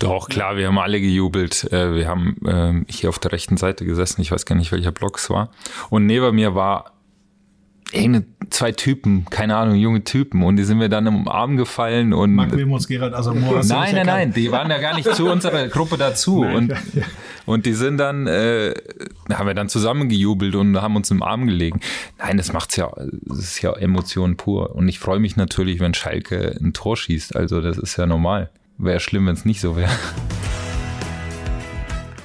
Doch, klar, wir haben alle gejubelt. Äh, wir haben ähm, hier auf der rechten Seite gesessen, ich weiß gar nicht, welcher Block es war. Und neben mir war zwei Typen, keine Ahnung, junge Typen. Und die sind mir dann im Arm gefallen und. Marc Wilmots, Gerald Asamoah. Nein, nein, nein, die waren ja gar nicht zu unserer Gruppe dazu. Nein, und, ja, ja. und die sind dann, äh, haben wir dann zusammen gejubelt und haben uns im Arm gelegen. Nein, das macht's ja, das ist ja Emotion pur. Und ich freue mich natürlich, wenn Schalke ein Tor schießt. Also, das ist ja normal. Wäre schlimm, wenn es nicht so wäre.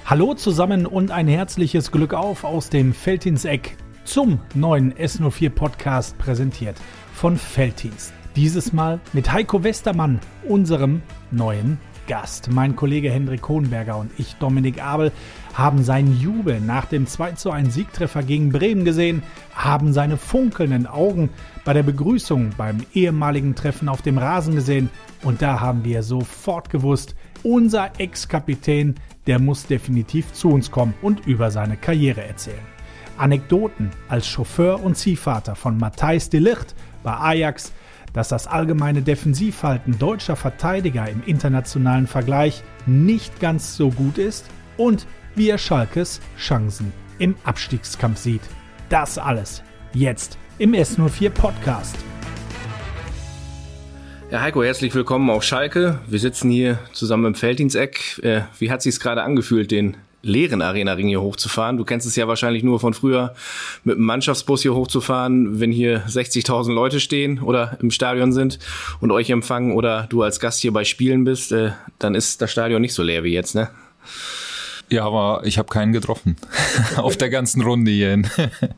Hallo zusammen und ein herzliches Glück auf aus dem Feldins-Eck zum neuen S04 Podcast präsentiert von Feldins. Dieses Mal mit Heiko Westermann, unserem neuen Gast. Mein Kollege Hendrik Kohnberger und ich, Dominik Abel, haben seinen Jubel nach dem 2 zu 1 Siegtreffer gegen Bremen gesehen, haben seine funkelnden Augen bei der Begrüßung beim ehemaligen Treffen auf dem Rasen gesehen und da haben wir sofort gewusst, unser Ex-Kapitän, der muss definitiv zu uns kommen und über seine Karriere erzählen. Anekdoten als Chauffeur und Ziehvater von Matthijs de Licht bei Ajax, dass das allgemeine Defensivhalten deutscher Verteidiger im internationalen Vergleich nicht ganz so gut ist und wie er Schalkes Chancen im Abstiegskampf sieht. Das alles jetzt im S04 Podcast. Ja, Heiko, herzlich willkommen auf Schalke. Wir sitzen hier zusammen im Felddiensteck. Äh, wie hat sich's gerade angefühlt, den leeren Arena-Ring hier hochzufahren? Du kennst es ja wahrscheinlich nur von früher, mit einem Mannschaftsbus hier hochzufahren, wenn hier 60.000 Leute stehen oder im Stadion sind und euch empfangen oder du als Gast hier bei Spielen bist, äh, dann ist das Stadion nicht so leer wie jetzt, ne? Ja, aber ich habe keinen getroffen auf der ganzen Runde hierhin.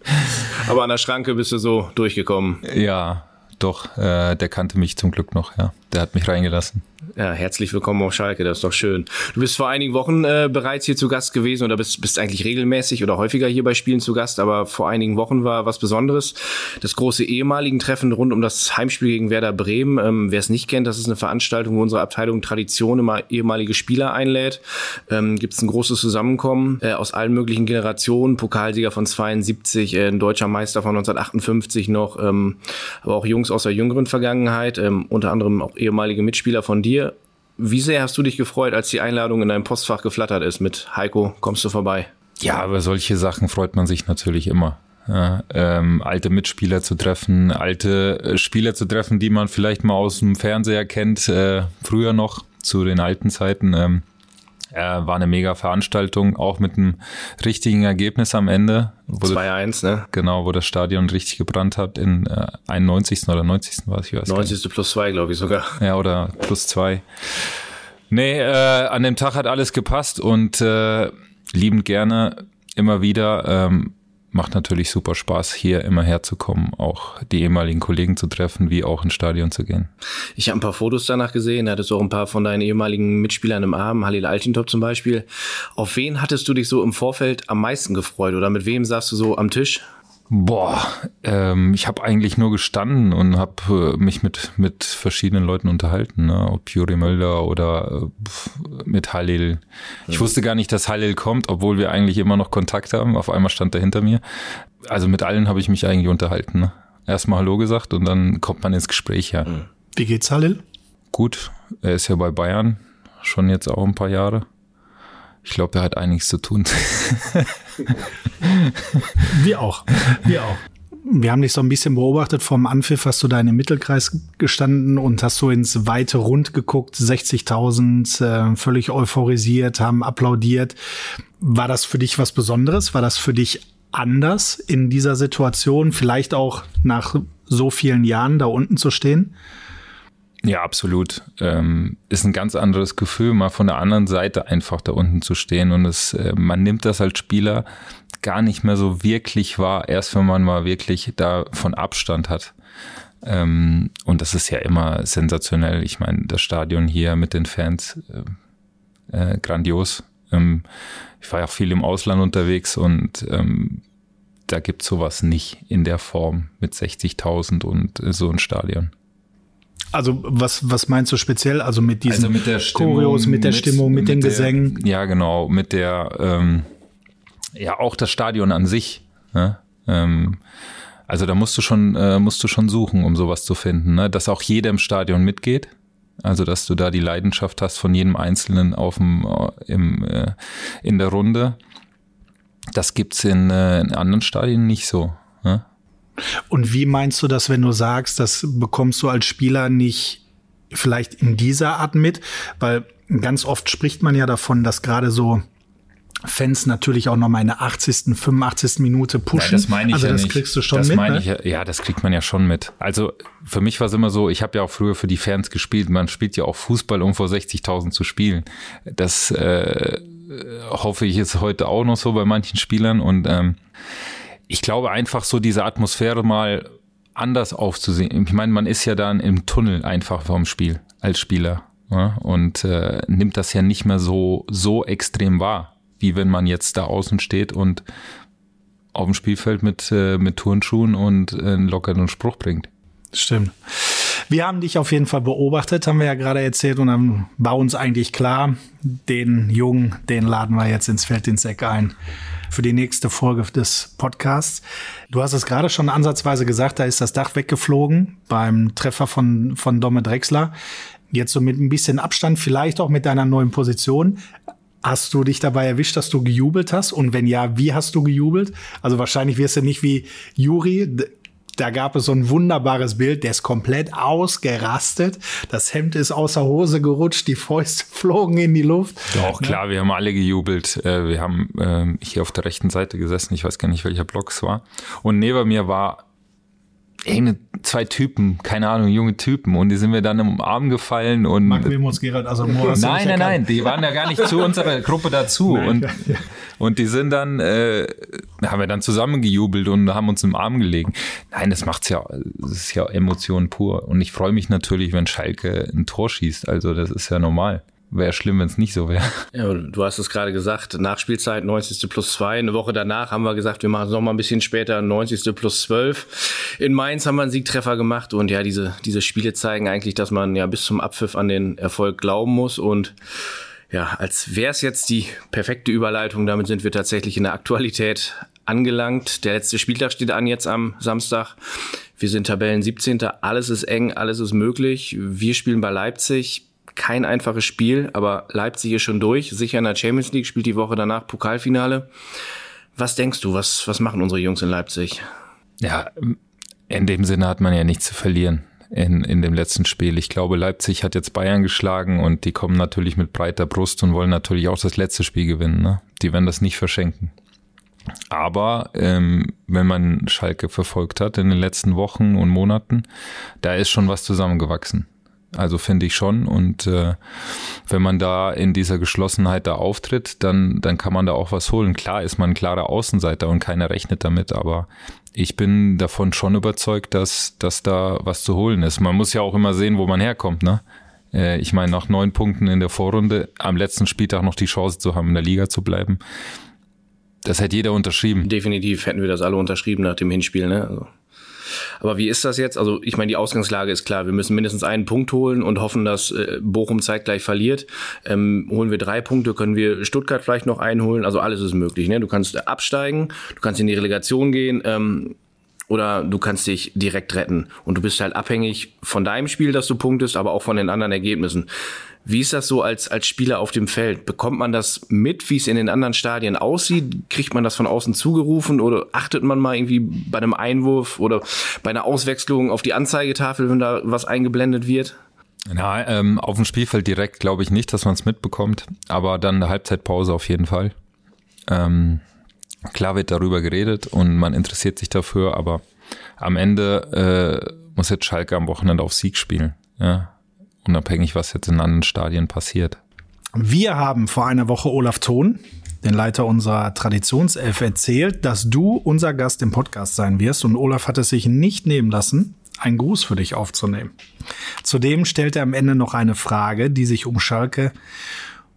aber an der Schranke bist du so durchgekommen. Ja, doch, äh, der kannte mich zum Glück noch, ja. Der hat mich reingelassen. Ja, herzlich willkommen auf Schalke, das ist doch schön. Du bist vor einigen Wochen äh, bereits hier zu Gast gewesen oder bist, bist eigentlich regelmäßig oder häufiger hier bei Spielen zu Gast, aber vor einigen Wochen war was Besonderes. Das große ehemaligen Treffen rund um das Heimspiel gegen Werder Bremen. Ähm, Wer es nicht kennt, das ist eine Veranstaltung, wo unsere Abteilung Tradition immer ehemalige Spieler einlädt. Ähm, Gibt es ein großes Zusammenkommen äh, aus allen möglichen Generationen, Pokalsieger von 72, äh, ein deutscher Meister von 1958 noch, ähm, aber auch Jungs aus der jüngeren Vergangenheit, ähm, unter anderem auch ehemalige Mitspieler von dir. Wie sehr hast du dich gefreut, als die Einladung in deinem Postfach geflattert ist mit Heiko, kommst du vorbei? Ja, aber solche Sachen freut man sich natürlich immer. Ja, ähm, alte Mitspieler zu treffen, alte äh, Spieler zu treffen, die man vielleicht mal aus dem Fernseher kennt, äh, früher noch zu den alten Zeiten. Ähm, äh, war eine mega Veranstaltung, auch mit einem richtigen Ergebnis am Ende. 2-1, ne? Genau, wo das Stadion richtig gebrannt hat in äh, 91. oder 90. war es, ich weiß 90. plus 2, glaube ich sogar. Ja, oder plus 2. Nee, äh, an dem Tag hat alles gepasst und äh, liebend gerne immer wieder. Ähm, macht natürlich super Spaß, hier immer herzukommen, auch die ehemaligen Kollegen zu treffen, wie auch ins Stadion zu gehen. Ich habe ein paar Fotos danach gesehen, da hattest du auch ein paar von deinen ehemaligen Mitspielern im Arm, Halil Altintop zum Beispiel. Auf wen hattest du dich so im Vorfeld am meisten gefreut oder mit wem saßt du so am Tisch? Boah, ähm, ich habe eigentlich nur gestanden und habe äh, mich mit, mit verschiedenen Leuten unterhalten, ne? ob Juri Mölder oder äh, mit Halil. Ich wusste gar nicht, dass Halil kommt, obwohl wir eigentlich immer noch Kontakt haben. Auf einmal stand er hinter mir. Also mit allen habe ich mich eigentlich unterhalten. Ne? Erstmal Hallo gesagt und dann kommt man ins Gespräch, ja. Mhm. Wie geht's Halil? Gut, er ist ja bei Bayern schon jetzt auch ein paar Jahre. Ich glaube, er hat einiges zu tun. Wir auch. Wir auch. Wir haben dich so ein bisschen beobachtet. Vom Anpfiff hast du da in dem Mittelkreis gestanden und hast so ins weite Rund geguckt. 60.000, äh, völlig euphorisiert, haben applaudiert. War das für dich was Besonderes? War das für dich anders in dieser Situation? Vielleicht auch nach so vielen Jahren da unten zu stehen? Ja, absolut. Ähm, ist ein ganz anderes Gefühl, mal von der anderen Seite einfach da unten zu stehen. Und es, äh, man nimmt das als Spieler gar nicht mehr so wirklich wahr, erst wenn man mal wirklich da von Abstand hat. Ähm, und das ist ja immer sensationell. Ich meine, das Stadion hier mit den Fans, äh, äh, grandios. Ähm, ich war ja auch viel im Ausland unterwegs und ähm, da gibt sowas nicht in der Form mit 60.000 und äh, so ein Stadion. Also was, was meinst du speziell? Also mit diesen also mit der Stimmung, Choreos, mit der mit, Stimmung, mit, mit den der, Gesängen? Ja, genau, mit der, ähm, ja auch das Stadion an sich. Ne? Ähm, also da musst du schon, äh, musst du schon suchen, um sowas zu finden, ne? dass auch jeder im Stadion mitgeht. Also, dass du da die Leidenschaft hast von jedem Einzelnen auf dem, im, äh, in der Runde. Das gibt's in, äh, in anderen Stadien nicht so. Ne? Und wie meinst du das, wenn du sagst, das bekommst du als Spieler nicht vielleicht in dieser Art mit? Weil ganz oft spricht man ja davon, dass gerade so Fans natürlich auch noch mal in der 80., 85. Minute pushen. Ja, das meine ich also ja das nicht. kriegst du schon das mit. Meine Ne? ich, ja- ja, das kriegt man ja schon mit. Also für mich war es immer so, ich habe ja auch früher für die Fans gespielt. Man spielt ja auch Fußball, um vor 60.000 zu spielen. Das äh, hoffe ich ist heute auch noch so bei manchen Spielern. Und ähm, ich glaube einfach so diese Atmosphäre mal anders aufzusehen. Ich meine, man ist ja dann im Tunnel einfach vom Spiel als Spieler ja, und äh, nimmt das ja nicht mehr so so extrem wahr, wie wenn man jetzt da außen steht und auf dem Spielfeld mit, äh, mit Turnschuhen und äh, einen lockeren Spruch bringt. Stimmt. Wir haben dich auf jeden Fall beobachtet, haben wir ja gerade erzählt, und dann war uns eigentlich klar, den Jungen, den laden wir jetzt ins Feld ins Eck ein für die nächste Folge des Podcasts. Du hast es gerade schon ansatzweise gesagt, da ist das Dach weggeflogen beim Treffer von, von Domme Drexler. Jetzt so mit ein bisschen Abstand, vielleicht auch mit deiner neuen Position. Hast du dich dabei erwischt, dass du gejubelt hast? Und wenn ja, wie hast du gejubelt? Also wahrscheinlich wirst du nicht wie Juri. Da gab es so ein wunderbares Bild, der ist komplett ausgerastet. Das Hemd ist außer Hose gerutscht, die Fäuste flogen in die Luft. Doch, klar, wir haben alle gejubelt. Äh, Wir haben ähm, hier auf der rechten Seite gesessen, ich weiß gar nicht, welcher Block es war. Und neben mir war irgendeine, zwei Typen, keine Ahnung, junge Typen. Und die sind mir dann im Arm gefallen und Marc Wilmots, Gerald Asamoah. Nein, nein, nein, die waren ja gar nicht zu unserer Gruppe dazu. Nein, und, ja, ja. und die sind dann, äh, haben wir dann zusammengejubelt und haben uns im Arm gelegen. Nein, das macht's ja, das ist ja Emotion pur. Und ich freue mich natürlich, wenn Schalke ein Tor schießt. Also das ist ja normal. Wäre schlimm, wenn es nicht so wäre. Ja, du hast es gerade gesagt, Nachspielzeit 90. plus 2. Eine Woche danach haben wir gesagt, wir machen es noch mal ein bisschen später, 90. plus 12. In Mainz haben wir einen Siegtreffer gemacht und ja, diese, diese Spiele zeigen eigentlich, dass man ja bis zum Abpfiff an den Erfolg glauben muss und ja, als wäre es jetzt die perfekte Überleitung, damit sind wir tatsächlich in der Aktualität angelangt. Der letzte Spieltag steht an jetzt am Samstag. Wir sind Tabellen 17. Alles ist eng, alles ist möglich. Wir spielen bei Leipzig. Kein einfaches Spiel, aber Leipzig ist schon durch. Sicher in der Champions League, spielt die Woche danach Pokalfinale. Was denkst du, was, was machen unsere Jungs in Leipzig? Ja, in dem Sinne hat man ja nichts zu verlieren in, in dem letzten Spiel. Ich glaube, Leipzig hat jetzt Bayern geschlagen und die kommen natürlich mit breiter Brust und wollen natürlich auch das letzte Spiel gewinnen. Ne? Die werden das nicht verschenken. Aber ähm, wenn man Schalke verfolgt hat in den letzten Wochen und Monaten, da ist schon was zusammengewachsen. Also finde ich schon. Und äh, wenn man da in dieser Geschlossenheit da auftritt, dann, dann kann man da auch was holen. Klar ist man ein klarer Außenseiter und keiner rechnet damit, aber ich bin davon schon überzeugt, dass, dass da was zu holen ist. Man muss ja auch immer sehen, wo man herkommt, ne? Äh, Ich meine, nach neun Punkten in der Vorrunde am letzten Spieltag noch die Chance zu haben, in der Liga zu bleiben. Das hätte jeder unterschrieben. Definitiv hätten wir das alle unterschrieben nach dem Hinspiel, ne? Also. Aber wie ist das jetzt? Also ich meine, die Ausgangslage ist klar. Wir müssen mindestens einen Punkt holen und hoffen, dass äh, Bochum zeitgleich verliert. Ähm, holen wir drei Punkte, können wir Stuttgart vielleicht noch einholen. Also alles ist möglich. Ne? Du kannst äh, absteigen, du kannst in die Relegation gehen ähm, oder du kannst dich direkt retten. Und du bist halt abhängig von deinem Spiel, dass du punktest, aber auch von den anderen Ergebnissen. Wie ist das so als, als Spieler auf dem Feld? Bekommt man das mit, wie es in den anderen Stadien aussieht? Kriegt man das von außen zugerufen oder achtet man mal irgendwie bei einem Einwurf oder bei einer Auswechslung auf die Anzeigetafel, wenn da was eingeblendet wird? Na, ähm, auf dem Spielfeld direkt glaube ich nicht, dass man es mitbekommt, aber dann eine Halbzeitpause auf jeden Fall. Ähm, klar wird darüber geredet und man interessiert sich dafür, aber am Ende äh, muss jetzt Schalke am Wochenende auf Sieg spielen. Ja? Unabhängig, was jetzt in anderen Stadien passiert. Wir haben vor einer Woche Olaf Thon, den Leiter unserer Traditionself, erzählt, dass du unser Gast im Podcast sein wirst und Olaf hat es sich nicht nehmen lassen, einen Gruß für dich aufzunehmen. Zudem stellt er am Ende noch eine Frage, die sich um Schalke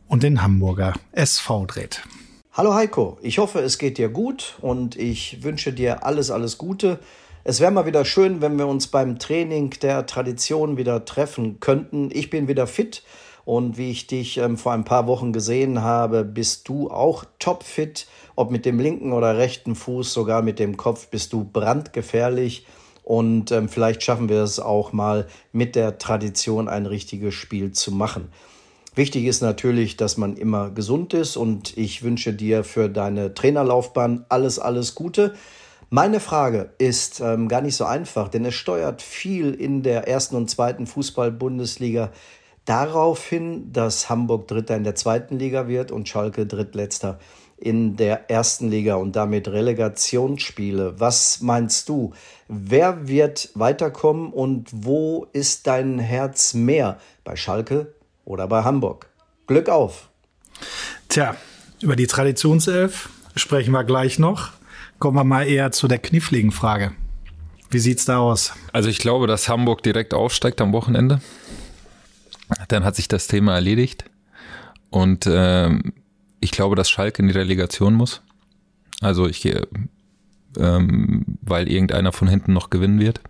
und den Hamburger SV dreht. Hallo Heiko, ich hoffe, es geht dir gut und ich wünsche dir alles, alles Gute. Es wäre mal wieder schön, wenn wir uns beim Training der Tradition wieder treffen könnten. Ich bin wieder fit und wie ich dich ähm, vor ein paar Wochen gesehen habe, bist du auch topfit. Ob mit dem linken oder rechten Fuß, sogar mit dem Kopf, bist du brandgefährlich. Und ähm, vielleicht schaffen wir es auch mal mit der Tradition ein richtiges Spiel zu machen. Wichtig ist natürlich, dass man immer gesund ist und ich wünsche dir für deine Trainerlaufbahn alles, alles Gute. Meine Frage ist ähm, gar nicht so einfach, denn es steuert viel in der ersten und zweiten Fußball-Bundesliga darauf hin, dass Hamburg Dritter in der zweiten Liga wird und Schalke Drittletzter in der ersten Liga und damit Relegationsspiele. Was meinst du? Wer wird weiterkommen und wo ist dein Herz mehr? Bei Schalke oder bei Hamburg? Glück auf! Tja, über die Traditionself sprechen wir gleich noch. Kommen wir mal eher zu der kniffligen Frage. Wie sieht's da aus? Also ich glaube, dass Hamburg direkt aufsteigt am Wochenende. Dann hat sich das Thema erledigt. Und ähm, ich glaube, dass Schalke in die Relegation muss. Also ich gehe, ähm, weil irgendeiner von hinten noch gewinnen wird.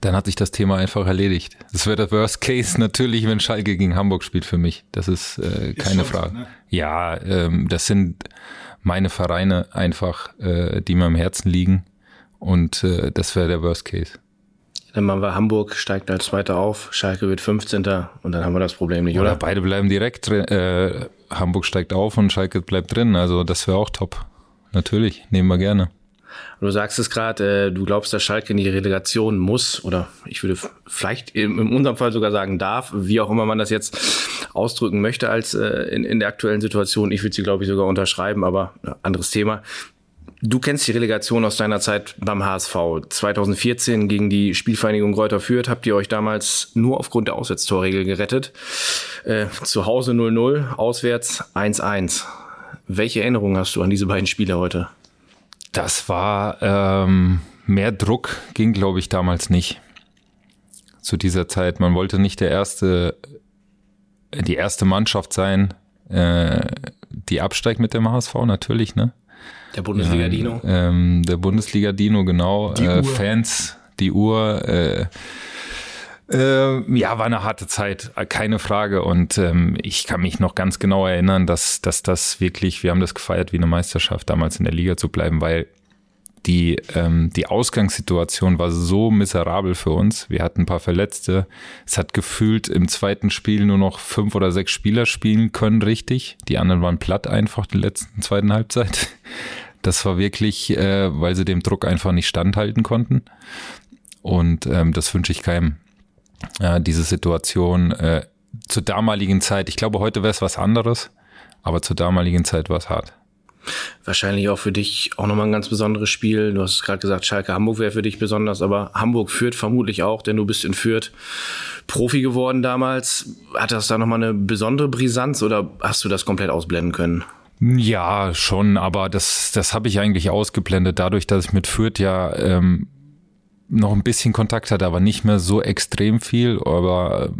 Dann hat sich das Thema einfach erledigt. Das wäre der Worst Case natürlich, wenn Schalke gegen Hamburg spielt für mich. Das ist äh, keine ist Frage. Ne? Ja, ähm, das sind meine Vereine einfach, äh, die mir am Herzen liegen. Und äh, das wäre der Worst Case. Dann machen wir Hamburg, steigt als Zweiter auf, Schalke wird 15. und dann haben wir das Problem nicht, oder? oder? Beide bleiben direkt, äh, Hamburg steigt auf und Schalke bleibt drin. Also das wäre auch top. Natürlich, nehmen wir gerne. Du sagst es gerade, äh, du glaubst, dass Schalke in die Relegation muss oder ich würde vielleicht in, in unserem Fall sogar sagen darf, wie auch immer man das jetzt ausdrücken möchte als äh, in, in der aktuellen Situation. Ich würde sie, glaube ich, sogar unterschreiben, aber äh, anderes Thema. Du kennst die Relegation aus deiner Zeit beim HSV. 2014 gegen die Spielvereinigung Reuter Fürth habt ihr euch damals nur aufgrund der Auswärtstorregel gerettet. Äh, zu Hause 0-0, auswärts 1-1. Welche Erinnerungen hast du an diese beiden Spiele heute? Das war ähm, mehr Druck ging, glaube ich, damals nicht. Zu dieser Zeit. Man wollte nicht der erste, die erste Mannschaft sein, äh, die absteigt mit dem HSV, natürlich, ne? Der Bundesliga Dino. Ähm, der Bundesliga Dino, genau. Die äh, Fans, die Uhr. Äh, äh, ja, war eine harte Zeit, keine Frage. Und ähm, ich kann mich noch ganz genau erinnern, dass, dass das wirklich, wir haben das gefeiert wie eine Meisterschaft, damals in der Liga zu bleiben, weil die, ähm, die Ausgangssituation war so miserabel für uns. Wir hatten ein paar Verletzte. Es hat gefühlt im zweiten Spiel nur noch fünf oder sechs Spieler spielen können, richtig. Die anderen waren platt einfach in der letzten zweiten Halbzeit. Das war wirklich, äh, weil sie dem Druck einfach nicht standhalten konnten. Und ähm, das wünsche ich keinem. Ja, diese Situation äh, zur damaligen Zeit, ich glaube, heute wäre es was anderes, aber zur damaligen Zeit war es hart. Wahrscheinlich auch für dich auch nochmal ein ganz besonderes Spiel. Du hast gerade gesagt, Schalke Hamburg wäre für dich besonders, aber Hamburg führt vermutlich auch, denn du bist in Fürth Profi geworden damals. Hat das da nochmal eine besondere Brisanz oder hast du das komplett ausblenden können? Ja, schon, aber das, das habe ich eigentlich ausgeblendet, dadurch, dass ich mit Fürth ja ähm, noch ein bisschen Kontakt hatte, aber nicht mehr so extrem viel. Aber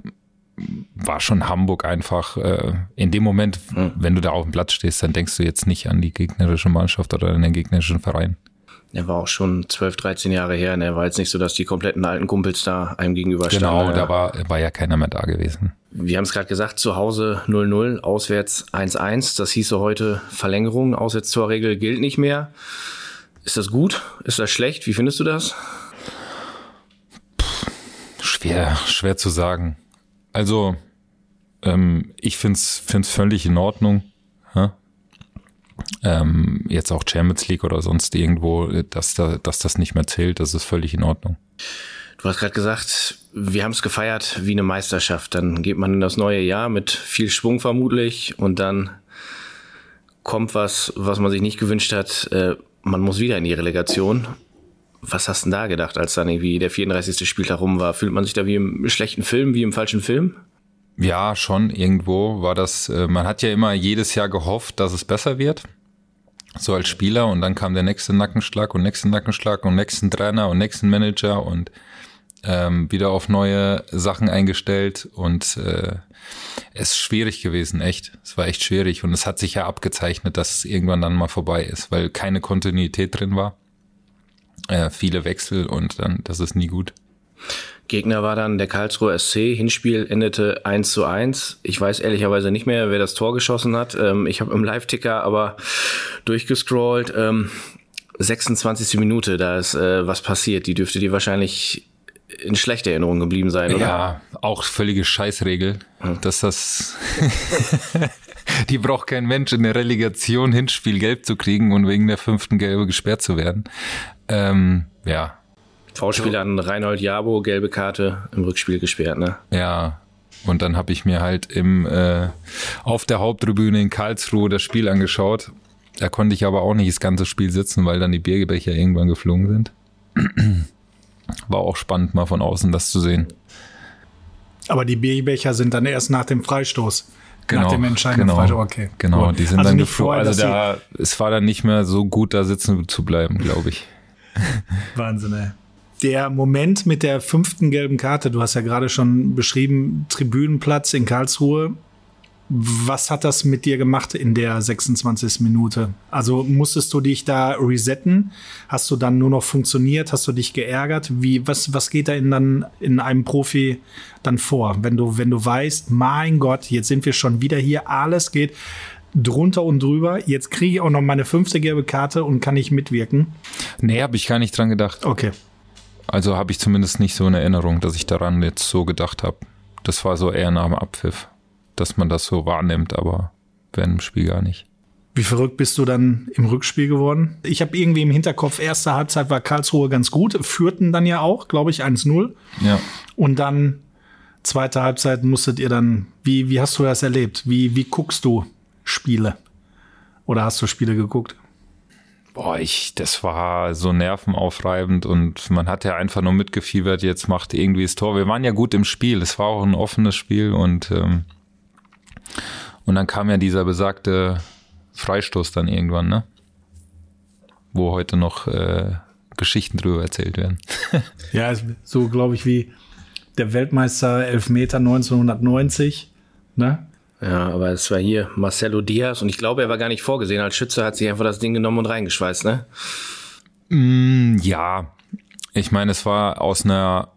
war schon Hamburg einfach äh, in dem Moment, mhm. wenn du da auf dem Platz stehst, dann denkst du jetzt nicht an die gegnerische Mannschaft oder an den gegnerischen Verein. Er war auch schon 12, 13 Jahre her. Und er war jetzt nicht so, dass die kompletten alten Kumpels da einem gegenüber standen. Genau, da war, war ja keiner mehr da gewesen. Wir haben es gerade gesagt, zu Hause 0-0, auswärts 1-1. Das hieße heute Verlängerung. Auswärtstorregel gilt nicht mehr. Ist das gut? Ist das schlecht? Wie findest du das? Schwer, schwer zu sagen. Also, ähm, ich finde es völlig in Ordnung. Ja? Ähm, jetzt auch Champions League oder sonst irgendwo, dass, da, dass das nicht mehr zählt, das ist völlig in Ordnung. Du hast gerade gesagt, wir haben es gefeiert wie eine Meisterschaft. Dann geht man in das neue Jahr mit viel Schwung vermutlich und dann kommt was, was man sich nicht gewünscht hat. Äh, man muss wieder in die Relegation. Was hast du denn da gedacht, als dann irgendwie der 34. Spieltag rum war? Fühlt man sich da wie im schlechten Film, wie im falschen Film? Ja, schon irgendwo war das, äh, man hat ja immer jedes Jahr gehofft, dass es besser wird. So als Spieler und dann kam der nächste Nackenschlag und nächste Nackenschlag und nächsten Trainer und nächsten Manager und ähm, wieder auf neue Sachen eingestellt und äh, es ist schwierig gewesen, echt. Es war echt schwierig und es hat sich ja abgezeichnet, dass es irgendwann dann mal vorbei ist, weil keine Kontinuität drin war äh, viele Wechsel und dann, das ist nie gut. Gegner war dann der Karlsruher SC. Hinspiel endete 1 zu 1. Ich weiß ehrlicherweise nicht mehr, wer das Tor geschossen hat. Ähm, ich habe im Live-Ticker aber durchgescrollt. Ähm, 26. Minute, da ist äh, was passiert. Die dürfte dir wahrscheinlich in schlechter Erinnerung geblieben sein, oder? Ja, auch völlige Scheißregel, hm. dass das die braucht kein Mensch in der Relegation Hinspiel gelb zu kriegen und wegen der fünften Gelbe gesperrt zu werden. Ähm, ja. V-Spiel an Reinhold Jabo, gelbe Karte im Rückspiel gesperrt, ne? Ja. Und dann habe ich mir halt im äh, auf der Haupttribüne in Karlsruhe das Spiel angeschaut. Da konnte ich aber auch nicht das ganze Spiel sitzen, weil dann die Bierbecher irgendwann geflogen sind. War auch spannend, mal von außen das zu sehen. Aber die Bierbecher sind dann erst nach dem Freistoß. Genau, nach dem entscheidenden genau, Freistoß. Okay. Genau, die sind also dann geflogen. Also da, es war dann nicht mehr so gut, da sitzen zu bleiben, glaube ich. Wahnsinn, ey. Der Moment mit der fünften gelben Karte, du hast ja gerade schon beschrieben, Tribünenplatz in Karlsruhe, was hat das mit dir gemacht in der 26. Minute? Also musstest du dich da resetten? Hast du dann nur noch funktioniert? Hast du dich geärgert? Wie, was, was geht da in, dann in einem Profi dann vor? Wenn du, wenn du weißt, mein Gott, jetzt sind wir schon wieder hier, alles geht drunter und drüber. Jetzt kriege ich auch noch meine fünfte gelbe Karte und kann nicht mitwirken. Nee, habe ich gar nicht dran gedacht. Okay. Also habe ich zumindest nicht so eine Erinnerung, dass ich daran jetzt so gedacht habe. Das war so eher nach dem Abpfiff dass man das so wahrnimmt, aber während dem Spiel gar nicht. Wie verrückt bist du dann im Rückspiel geworden? Ich habe irgendwie im Hinterkopf, erste Halbzeit war Karlsruhe ganz gut, führten dann ja auch, glaube ich, 1-0. Ja. Und dann zweite Halbzeit musstet ihr dann, wie, wie hast du das erlebt? Wie, wie guckst du Spiele? Oder hast du Spiele geguckt? Boah, ich, das war so nervenaufreibend und man hat ja einfach nur mitgefiebert, jetzt macht irgendwie das Tor. Wir waren ja gut im Spiel, es war auch ein offenes Spiel und ähm, und dann kam ja dieser besagte Freistoß dann irgendwann, ne? Wo heute noch äh, Geschichten drüber erzählt werden. ja, so glaube ich wie der Weltmeister Elfmeter 1990, ne? Ja, aber es war hier Marcelo Diaz und ich glaube, er war gar nicht vorgesehen. Als Schütze hat sich einfach das Ding genommen und reingeschweißt, ne? Mm, ja. Ich meine, es war aus einer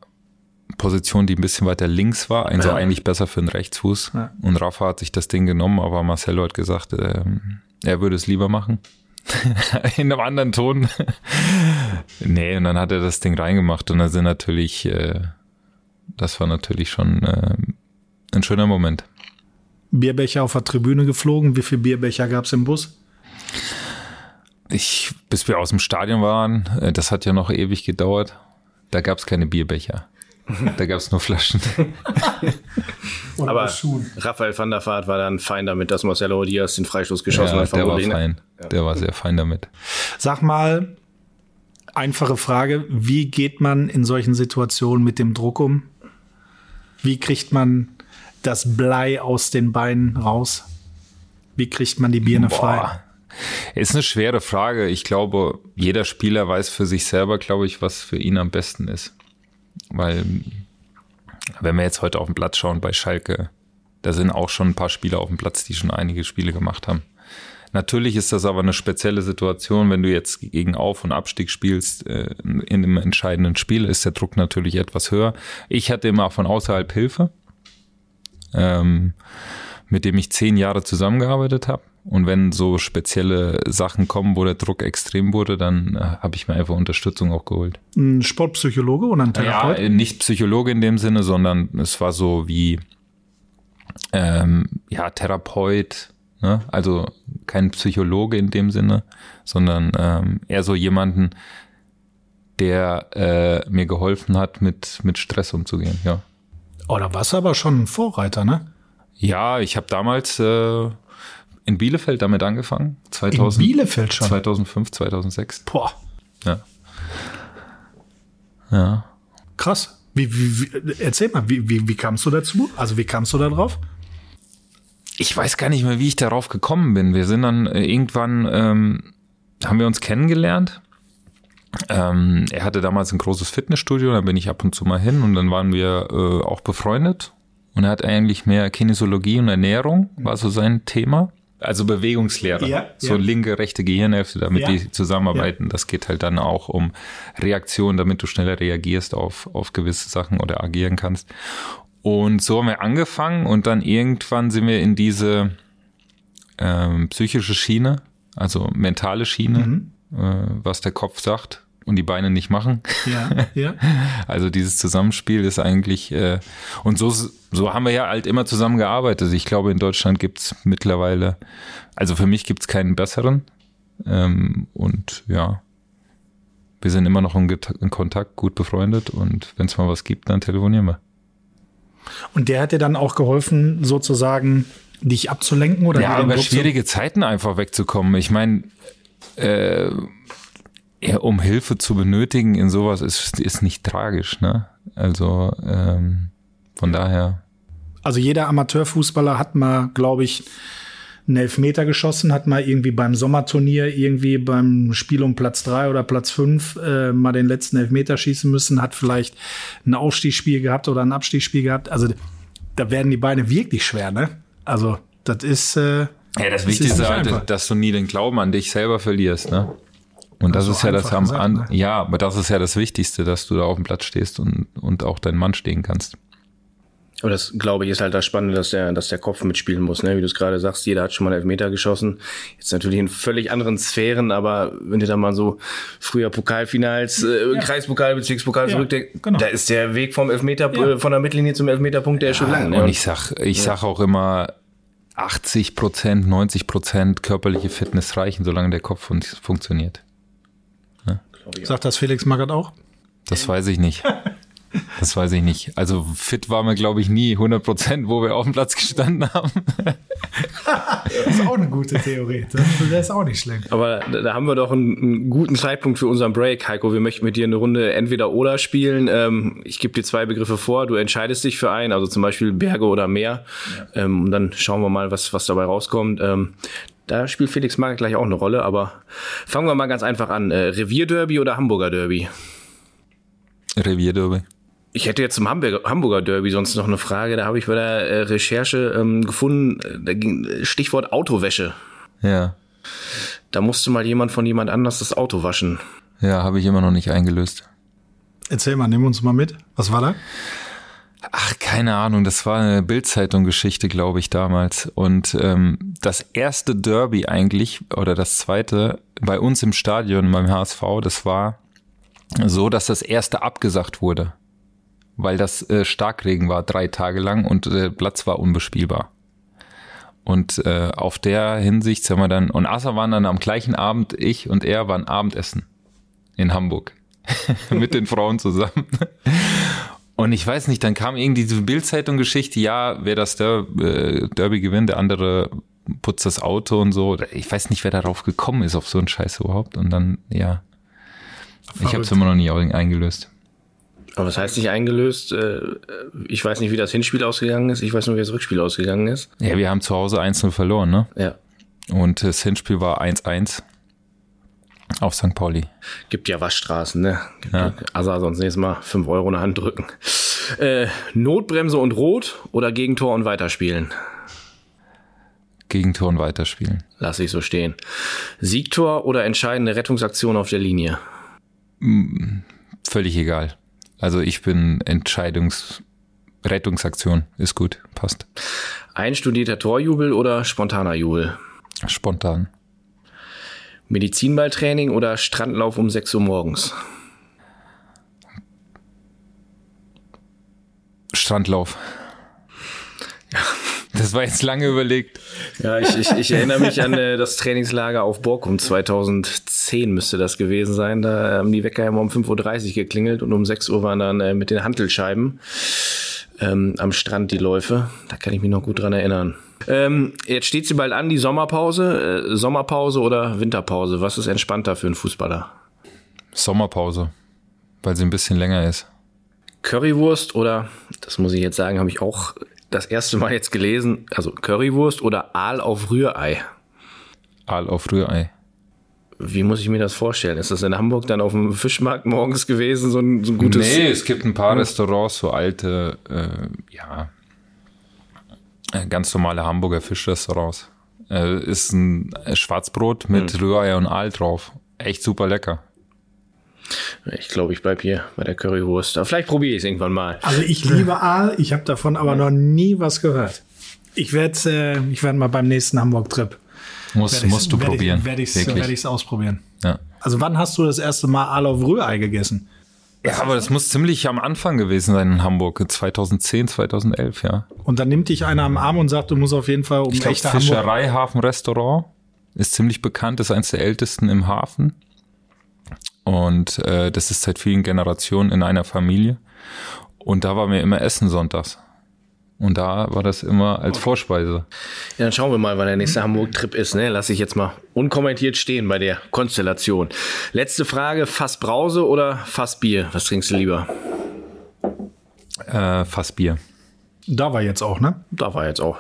Position, die ein bisschen weiter links war, also ja. eigentlich besser für den Rechtsfuß. Ja. Und Rafa hat sich das Ding genommen, aber Marcelo hat gesagt, äh, er würde es lieber machen. In einem anderen Ton. nee, und dann hat er das Ding reingemacht und dann sind natürlich, äh, das war natürlich schon äh, ein schöner Moment. Bierbecher auf der Tribüne geflogen. Wie viele Bierbecher gab es im Bus? Ich, bis wir aus dem Stadion waren, äh, das hat ja noch ewig gedauert, da gab es keine Bierbecher. Da gab es nur Flaschen. Aber Raphael van der Vaart war dann fein damit, dass Marcelo Diaz den Freistoß geschossen ja, hat. Der war fein. Ja. Der war sehr fein damit. Sag mal, einfache Frage. Wie geht man in solchen Situationen mit dem Druck um? Wie kriegt man das Blei aus den Beinen raus? Wie kriegt man die Birne Boah. frei? Ist eine schwere Frage. Ich glaube, jeder Spieler weiß für sich selber, glaube ich, was für ihn am besten ist. Weil, wenn wir jetzt heute auf den Platz schauen bei Schalke, da sind auch schon ein paar Spieler auf dem Platz, die schon einige Spiele gemacht haben. Natürlich ist das aber eine spezielle Situation, wenn du jetzt gegen Auf- und Abstieg spielst, äh, in einem entscheidenden Spiel ist der Druck natürlich etwas höher. Ich hatte immer von außerhalb Hilfe, ähm, mit dem ich zehn Jahre zusammengearbeitet habe. Und wenn so spezielle Sachen kommen, wo der Druck extrem wurde, dann äh, habe ich mir einfach Unterstützung auch geholt. Ein Sportpsychologe oder ein Therapeut? Ja, nicht Psychologe in dem Sinne, sondern es war so wie ähm, ja Therapeut, ne? also kein Psychologe in dem Sinne, sondern ähm, eher so jemanden, der äh, mir geholfen hat, mit mit Stress umzugehen. Ja. Oh, da warst du aber schon ein Vorreiter, ne? Ja, ich habe damals äh, in Bielefeld damit angefangen. 2000, in Bielefeld schon? 2005, 2006. Boah. Ja. Ja. Krass. Wie, wie, wie, erzähl mal, wie, wie, wie kamst du dazu? Also wie kamst du da drauf? Ich weiß gar nicht mehr, wie ich darauf gekommen bin. Wir sind dann äh, irgendwann, ähm, haben wir uns kennengelernt. Ähm, er hatte damals ein großes Fitnessstudio, da bin ich ab und zu mal hin und dann waren wir äh, auch befreundet. Und er hat eigentlich mehr Kinesiologie und Ernährung, war so sein Thema also Bewegungslehre, ja, so ja. linke, rechte Gehirnhälfte, damit ja. die zusammenarbeiten. Das geht halt dann auch um Reaktion, damit du schneller reagierst auf, auf gewisse Sachen oder agieren kannst. Und so haben wir angefangen und dann irgendwann sind wir in diese ähm, psychische Schiene, also mentale Schiene mhm. Äh, was der Kopf sagt und die Beine nicht machen. Ja, ja. Also dieses Zusammenspiel ist eigentlich, äh, und so, so haben wir ja halt immer zusammengearbeitet. Ich glaube, in Deutschland gibt's mittlerweile, also für mich gibt's keinen besseren. Ähm, und ja, wir sind immer noch in, in Kontakt, gut befreundet und wenn es mal was gibt, dann telefonieren wir. Und der hat dir dann auch geholfen, sozusagen dich abzulenken oder ja, über schwierige Zeiten einfach wegzukommen. Ich meine, äh, ja, um Hilfe zu benötigen in sowas ist, ist nicht tragisch, ne? Also ähm, von daher. Also jeder Amateurfußballer hat mal, glaube ich, einen Elfmeter geschossen, hat mal irgendwie beim Sommerturnier, irgendwie beim Spiel um Platz drei oder Platz fünf äh, mal den letzten Elfmeter schießen müssen, hat vielleicht ein Aufstiegsspiel gehabt oder ein Abstiegsspiel gehabt. Also da werden die Beine wirklich schwer, ne? Also das ist. Äh, ja, das, das Wichtigste ist halt, dass du nie den Glauben an dich selber verlierst, ne? Und das, das ist ja das am gesagt, ne? ja, aber das ist ja das Wichtigste, dass du da auf dem Platz stehst und, und auch dein Mann stehen kannst. Aber das, glaube ich, ist halt das Spannende, dass der, dass der Kopf mitspielen muss, ne? Wie du es gerade sagst, jeder hat schon mal Elfmeter geschossen. Jetzt natürlich in völlig anderen Sphären, aber wenn du da mal so früher Pokalfinals, äh, ja. Kreispokal, Bezirkspokal ja, zurückdenkst, genau. da ist der Weg vom Elfmeter, ja. von der Mittellinie zum Elfmeterpunkt, der ist schon lang. Ne? Und ich sag, ich sag auch immer, 80 Prozent, 90 Prozent körperliche Fitness reichen, solange der Kopf fun funktioniert. Sagt das Felix Magath auch? Das weiß ich nicht. Das weiß ich nicht. Also fit waren wir, glaube ich, nie 100 Prozent, wo wir auf dem Platz gestanden haben. das ist auch eine gute Theorie. Das, ist auch nicht schlecht. Aber da haben wir doch einen, einen, guten Zeitpunkt für unseren Break, Heiko. Wir möchten mit dir eine Runde entweder oder spielen. Ähm, ich gebe dir zwei Begriffe vor. Du entscheidest dich für einen, also zum Beispiel Berge oder Meer. Ja. Ähm, und dann schauen wir mal, was, was dabei rauskommt. Ähm, da spielt Felix Magath gleich auch eine Rolle, aber fangen wir mal ganz einfach an. Äh, Revierderby oder Hamburger Derby? Revierderby. Ich hätte jetzt zum Hamburger, Hamburger Derby sonst noch eine Frage. Da habe ich bei der äh, Recherche ähm, gefunden, äh, da ging äh, Stichwort Autowäsche. Ja. Da musste mal jemand von jemand anders das Auto waschen. Ja, habe ich immer noch nicht eingelöst. Erzähl mal, nimm uns mal mit. Was war da? Ach, keine Ahnung, das war eine Bildzeitung-Geschichte, glaube ich, damals. Und ähm, das erste Derby eigentlich, oder das zweite, bei uns im Stadion beim HSV, das war so, dass das erste abgesagt wurde. Weil das äh, Starkregen war, drei Tage lang und der Platz war unbespielbar. Und äh, auf der Hinsicht sind wir dann, und Asa waren dann am gleichen Abend, ich und er waren Abendessen in Hamburg. mit den Frauen zusammen. Und ich weiß nicht, dann kam irgendwie diese Bildzeitung-Geschichte, ja, wer das Der äh, Derby gewinnt, der andere putzt das Auto und so. Ich weiß nicht, wer darauf gekommen ist, auf so einen Scheiß überhaupt. Und dann, ja. Verrückt. Ich habe es immer noch nie eingelöst. Aber was heißt nicht eingelöst? Äh, ich weiß nicht, wie das Hinspiel ausgegangen ist. Ich weiß nur, wie das Rückspiel ausgegangen ist. Ja, wir haben zu Hause 1-0 verloren, ne? Ja. Und das Hinspiel war 1-1 auf St. Pauli. Gibt ja Waschstraßen, ne? Ja. Also sonst nächstes Mal 5 Euro in der Hand drücken. Äh, Notbremse und Rot oder Gegentor und weiterspielen? Gegentor und weiterspielen. Lass ich so stehen. Siegtor oder entscheidende Rettungsaktion auf der Linie? Mm, völlig egal. Also ich bin Entscheidungs Rettungsaktion ist gut, passt. Einstudierter Torjubel oder spontaner Jubel? Spontan. Medizinballtraining oder Strandlauf um 6 Uhr morgens? Strandlauf. Das war jetzt lange überlegt. Ja, ich, ich, ich erinnere mich an äh, das Trainingslager auf Borkum 2010 müsste das gewesen sein. Da haben die Wecker immer um 5.30 Uhr geklingelt und um 6 Uhr waren dann äh, mit den Hantelscheiben ähm, am Strand die Läufe. Da kann ich mich noch gut dran erinnern. Ähm, jetzt steht sie bald an, die Sommerpause. Äh, Sommerpause oder Winterpause? Was ist entspannter für einen Fußballer? Sommerpause, weil sie ein bisschen länger ist. Currywurst oder, das muss ich jetzt sagen, habe ich auch das erste Mal jetzt gelesen, also Currywurst oder Aal auf Rührei? Aal auf Rührei. Wie muss ich mir das vorstellen? Ist das in Hamburg dann auf dem Fischmarkt morgens gewesen, so ein, so ein gutes... Nee, es gibt ein paar Restaurants, so alte, äh, ja, äh, ganz normale Hamburger Fischrestaurants. Äh, ist ein Schwarzbrot mit mhm. Rührei und Aal drauf. Echt super lecker. Ich glaube, ich bleibe hier bei der Currywurst. Aber vielleicht probiere ich es irgendwann mal. Also ich liebe Aal, ich habe davon aber noch nie was gehört. Ich werde äh, ich werd mal beim nächsten Hamburg-Trip. Muss, musst du werd probieren. Werde ich es werd ausprobieren. Ja. Also wann hast du das erste Mal Aal auf Rührei gegessen? Ja, aber das muss ziemlich am Anfang gewesen sein in Hamburg, 2010, 2011, ja. Und dann nimmt dich einer am Arm und sagt, du musst auf jeden Fall um ich glaub, echte Fischerei Hafenrestaurant ist ziemlich bekannt, ist eines der ältesten im Hafen. Und äh, das ist seit vielen Generationen in einer Familie. Und da war mir immer Essen sonntags. Und da war das immer als Vorspeise. Ja, dann schauen wir mal, wann der nächste Hamburg-Trip ist. Ne? Lass ich jetzt mal unkommentiert stehen bei der Konstellation. Letzte Frage: Fass Brause oder Fass Bier? Was trinkst du lieber? Äh, Fass Bier. Da war jetzt auch, ne? Da war jetzt auch.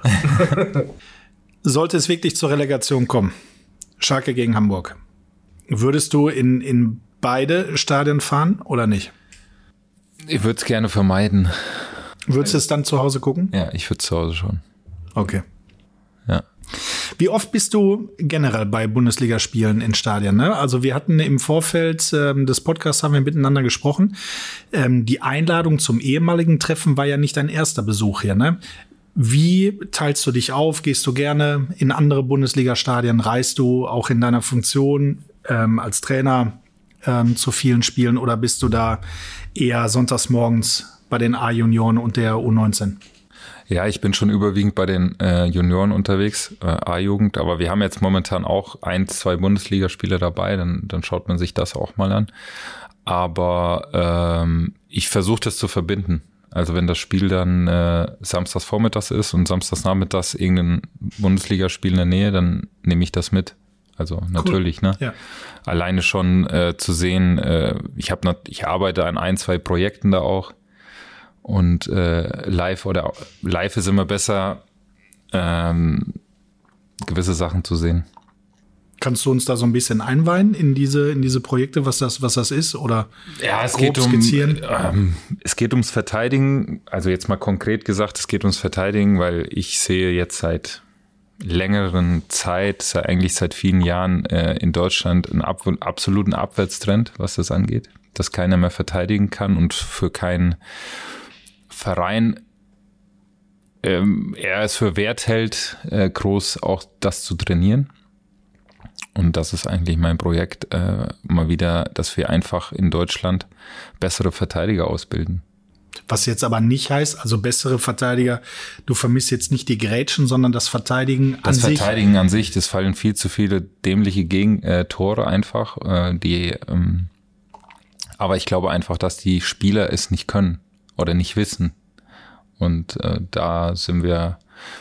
Sollte es wirklich zur Relegation kommen, Schalke gegen Hamburg, würdest du in, in beide Stadien fahren oder nicht? Ich würde es gerne vermeiden. Würdest du es dann zu Hause gucken? Ja, ich würde zu Hause schon. Okay. Ja. Wie oft bist du generell bei Bundesligaspielen in Stadien? Ne? Also wir hatten im Vorfeld ähm, des Podcasts haben wir miteinander gesprochen. Ähm, die Einladung zum ehemaligen Treffen war ja nicht dein erster Besuch hier. Ne? Wie teilst du dich auf? Gehst du gerne in andere Bundesliga-Stadien? Reist du auch in deiner Funktion ähm, als Trainer ähm, zu vielen Spielen oder bist du da eher sonntags morgens bei den A-Junioren und der U19? Ja, ich bin schon überwiegend bei den äh, Junioren unterwegs, äh, A-Jugend, aber wir haben jetzt momentan auch ein, zwei Bundesligaspiele dabei, dann, dann schaut man sich das auch mal an. Aber ähm, ich versuche das zu verbinden. Also wenn das Spiel dann äh, samstags vormittags ist und samstags nachmittags irgendein Bundesligaspiel in der Nähe, dann nehme ich das mit. Also natürlich, cool. ne? Ja. Alleine schon äh, zu sehen, äh, ich habe ich arbeite an ein, zwei Projekten da auch und äh, live oder live ist immer besser, ähm, gewisse Sachen zu sehen. Kannst du uns da so ein bisschen einweihen in diese, in diese Projekte, was das, was das ist? Oder ja, es geht um, ähm, es geht ums Verteidigen. Also jetzt mal konkret gesagt, es geht ums Verteidigen, weil ich sehe jetzt seit längeren Zeit, eigentlich seit vielen Jahren äh, in Deutschland einen ab absoluten Abwärtstrend, was das angeht, dass keiner mehr verteidigen kann und für keinen Verein ähm, er es für wert hält, äh, groß auch das zu trainieren. Und das ist eigentlich mein Projekt, äh, mal wieder, dass wir einfach in Deutschland bessere Verteidiger ausbilden. Was jetzt aber nicht heißt, also bessere Verteidiger, du vermisst jetzt nicht die Grätschen, sondern das Verteidigen an sich. Das Verteidigen an sich, das fallen viel zu viele dämliche Gegentore einfach, äh, die, ähm, aber ich glaube einfach, dass die Spieler es nicht können oder nicht wissen. Und äh, da sind wir,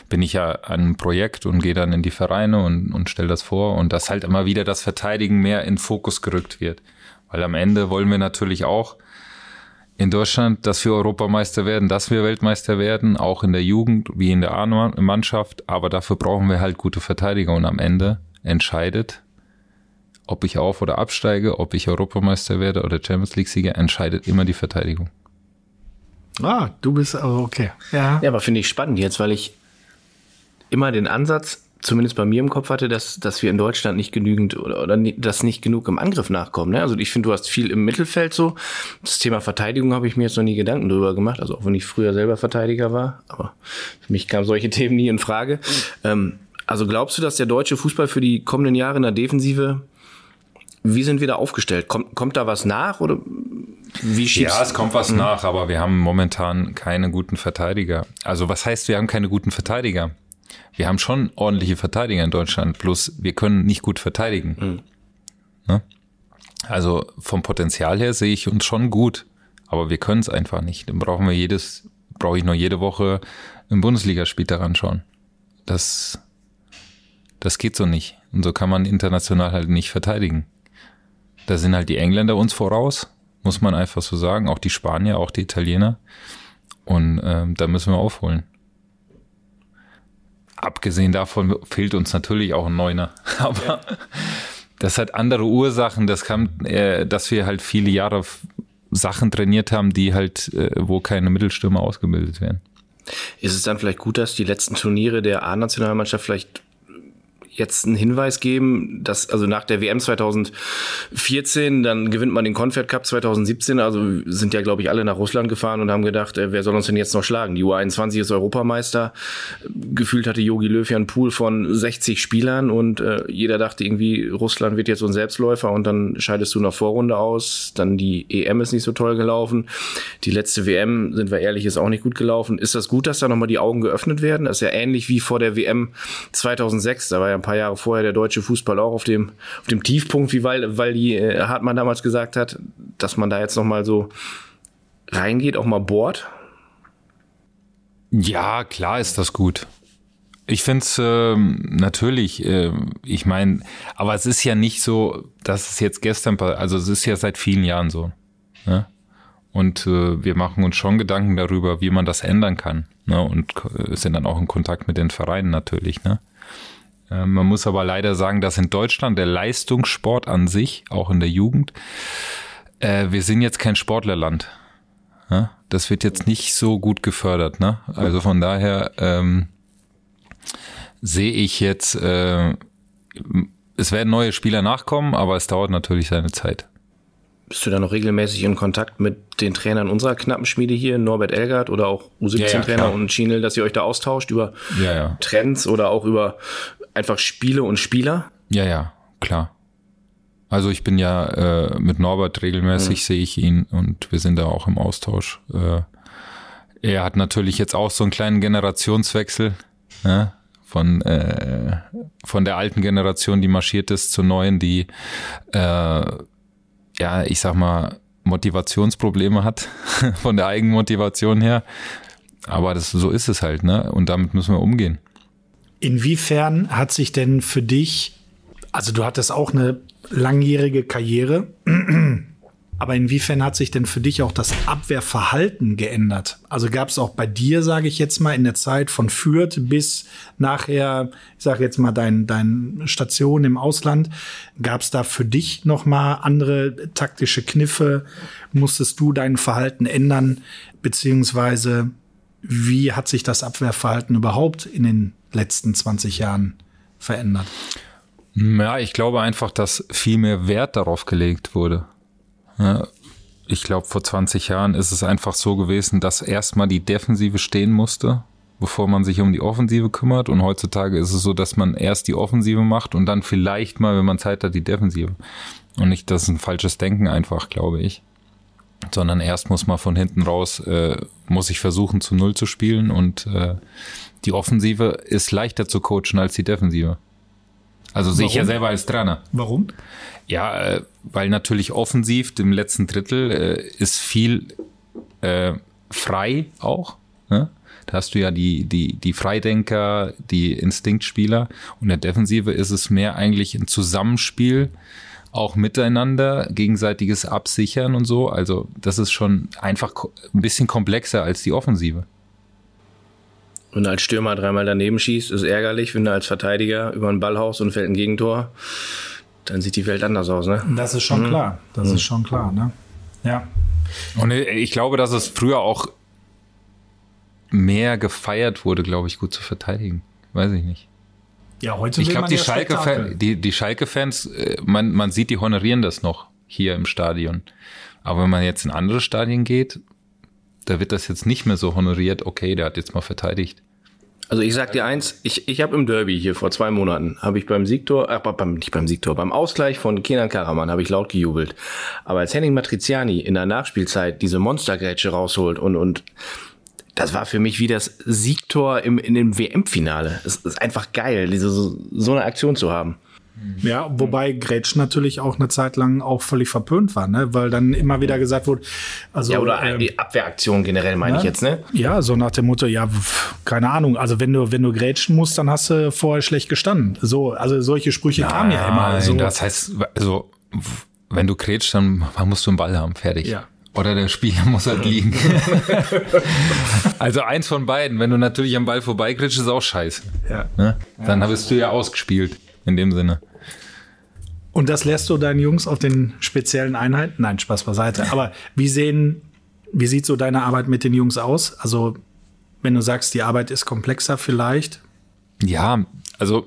bin ich ja an einem Projekt und gehe dann in die Vereine und, und stelle das vor und dass halt immer wieder das Verteidigen mehr in Fokus gerückt wird. Weil am Ende wollen wir natürlich auch in Deutschland, dass wir Europameister werden, dass wir Weltmeister werden, auch in der Jugend wie in der A-Mannschaft. Aber dafür brauchen wir halt gute Verteidiger und am Ende entscheidet, ob ich auf- oder absteige, ob ich Europameister werde oder Champions League-Sieger, entscheidet immer die Verteidigung. Ah, du bist aber okay. Ja, ja aber finde ich spannend jetzt, weil ich immer den Ansatz, zumindest bei mir im Kopf hatte, dass, dass wir in Deutschland nicht genügend oder, oder dass nicht genug im Angriff nachkommen. Ne? Also ich finde, du hast viel im Mittelfeld so. Das Thema Verteidigung habe ich mir jetzt noch nie Gedanken drüber gemacht, also auch wenn ich früher selber Verteidiger war, aber für mich kamen solche Themen nie in Frage. Ähm, also glaubst du, dass der deutsche Fußball für die kommenden Jahre in der Defensive wie sind wir da aufgestellt? Kommt, kommt da was nach oder wie schiebst Ja, es kommt was mhm. nach, aber wir haben momentan keine guten Verteidiger. Also was heißt, wir haben keine guten Verteidiger? Wir haben schon ordentliche Verteidiger in Deutschland, bloß wir können nicht gut verteidigen. Mhm. Ne? Also vom Potenzial her sehe ich uns schon gut, aber wir können es einfach nicht. Dann brauchen wir jedes, brauche ich nur jede Woche im Bundesligaspiel daran schauen. Das, das geht so nicht. Und so kann man international halt nicht verteidigen. Da sind halt die Engländer uns voraus, muss man einfach so sagen. Auch die Spanier, auch die Italiener. Und ähm, da müssen wir aufholen. Abgesehen davon fehlt uns natürlich auch ein Neuner. Aber ja. das hat andere Ursachen. Das kam, äh, dass wir halt viele Jahre Sachen trainiert haben, die halt, äh, wo keine Mittelstürmer ausgebildet werden. Ist es dann vielleicht gut, dass die letzten Turniere der A-Nationalmannschaft vielleicht jetzt einen Hinweis geben, dass also nach der WM 2014, dann gewinnt man den Confed Cup 2017, also sind ja glaube ich alle nach Russland gefahren und haben gedacht, äh, wer soll uns denn jetzt noch schlagen? Die U21 ist Europameister. Gefühlt hatte Yogi Löw ja einen Pool von 60 Spielern und äh, jeder dachte irgendwie, Russland wird jetzt so ein Selbstläufer und dann scheidest du nach Vorrunde aus. Dann die EM ist nicht so toll gelaufen. Die letzte WM, sind wir ehrlich, ist auch nicht gut gelaufen. Ist das gut, dass da nochmal die Augen geöffnet werden? Das ist ja ähnlich wie vor der WM 2006. Da war ja ein paar Jahre vorher der deutsche Fußball auch auf dem, auf dem Tiefpunkt, wie weil, weil die äh, Hartmann damals gesagt hat, dass man da jetzt nochmal so reingeht, auch mal bohrt. Ja, klar ist das gut. Ich finde es äh, natürlich, äh, ich meine, aber es ist ja nicht so, dass es jetzt gestern, also es ist ja seit vielen Jahren so. Ne? Und äh, wir machen uns schon Gedanken darüber, wie man das ändern kann. Ne? Und äh, sind dann auch in Kontakt mit den Vereinen natürlich. Ne? Äh, man muss aber leider sagen, dass in Deutschland der Leistungssport an sich, auch in der Jugend, äh, wir sind jetzt kein Sportlerland. Das wird jetzt nicht so gut gefördert. Ne? Also von daher ähm, sehe ich jetzt, äh, es werden neue Spieler nachkommen, aber es dauert natürlich seine Zeit. Bist du da noch regelmäßig in Kontakt mit den Trainern unserer knappen Schmiede hier, Norbert Elgert oder auch U17-Trainer ja, ja, und Schienel, dass ihr euch da austauscht über ja, Trends oder auch über einfach Spiele und Spieler? Ja, ja, klar. Also ich bin ja äh, mit Norbert regelmäßig, mhm. sehe ich ihn und wir sind da auch im Austausch. Äh, er hat natürlich jetzt auch so einen kleinen Generationswechsel. Ja? von, äh, von der alten Generation, die marschiert ist, zur neuen, die, äh, ja, ich sag mal, Motivationsprobleme hat, von der Eigenmotivation her. Aber das, so ist es halt, ne? Und damit müssen wir umgehen. Inwiefern hat sich denn für dich, also du hattest auch eine langjährige Karriere, aber inwiefern hat sich denn für dich auch das Abwehrverhalten geändert? Also gab es auch bei dir, sage ich jetzt mal, in der Zeit von Fürth bis nachher, ich sage jetzt mal, dein, dein Station im Ausland, gab es da für dich noch mal andere taktische Kniffe? Musstest du dein Verhalten ändern? Beziehungsweise wie hat sich das Abwehrverhalten überhaupt in den letzten 20 Jahren verändert? Ja, ich glaube einfach, dass viel mehr Wert darauf gelegt wurde. Ja, ich glaube, vor 20 Jahren ist es einfach so gewesen, dass erstmal die Defensive stehen musste, bevor man sich um die Offensive kümmert. Und heutzutage ist es so, dass man erst die Offensive macht und dann vielleicht mal, wenn man Zeit hat, die Defensive. Und nicht, das ist ein falsches Denken einfach, glaube ich. Sondern erst muss man von hinten raus, äh, muss ich versuchen, zu Null zu spielen. Und äh, die Offensive ist leichter zu coachen als die Defensive. Also sehe ich ja selber als Trainer. Warum? Ja, äh, weil natürlich offensiv im letzten Drittel äh, ist viel äh, frei auch. Ne? Da hast du ja die, die, die Freidenker, die Instinktspieler. Und in der Defensive ist es mehr eigentlich ein Zusammenspiel, auch miteinander, gegenseitiges Absichern und so. Also das ist schon einfach ein bisschen komplexer als die Offensive. Wenn du als Stürmer dreimal daneben schießt, ist ärgerlich. Wenn du als Verteidiger über einen Ball haust und fällt ein Gegentor, dann sieht die Welt anders aus, ne? Das ist schon mhm. klar. Das mhm. ist schon klar, ne? Ja. Und ich glaube, dass es früher auch mehr gefeiert wurde, glaube ich, gut zu verteidigen. Weiß ich nicht. Ja, heute Ich glaube, die, Schalke die, die Schalke-Fans, äh, man, man sieht, die honorieren das noch hier im Stadion. Aber wenn man jetzt in andere Stadien geht, da wird das jetzt nicht mehr so honoriert, okay, der hat jetzt mal verteidigt. Also ich sag dir eins, ich, ich habe im Derby hier vor zwei Monaten, habe ich beim Siegtor, äh, beim, nicht beim Siegtor, beim Ausgleich von Kenan Karaman habe ich laut gejubelt. Aber als Henning Matriziani in der Nachspielzeit diese Monstergrätsche rausholt und, und das war für mich wie das Siegtor im, in dem WM-Finale. Es ist einfach geil, diese, so, eine Aktion zu haben. Ja, wobei Grätsch natürlich auch eine Zeit lang auch völlig verpönt war, ne? weil dann immer wieder gesagt wurde, also. Ja, oder ähm, die Abwehraktion generell meine ich jetzt, ne? Ja, so nach dem Motto, ja, keine Ahnung, also wenn du, wenn du grätschen musst, dann hast du vorher schlecht gestanden. So, also solche Sprüche Nein, kamen ja immer. Also, das heißt, also, wenn du grätschst, dann musst du einen Ball haben, fertig. Ja. Oder der Spieler muss halt liegen. also eins von beiden. Wenn du natürlich am Ball vorbeigrätschst, ist auch scheiße. Ja. Ne? Dann ja. bist du ja ausgespielt in dem Sinne. Und das lässt du deinen Jungs auf den speziellen Einheiten? Nein, Spaß beiseite. Aber wie sehen, wie sieht so deine Arbeit mit den Jungs aus? Also, wenn du sagst, die Arbeit ist komplexer vielleicht? Ja, also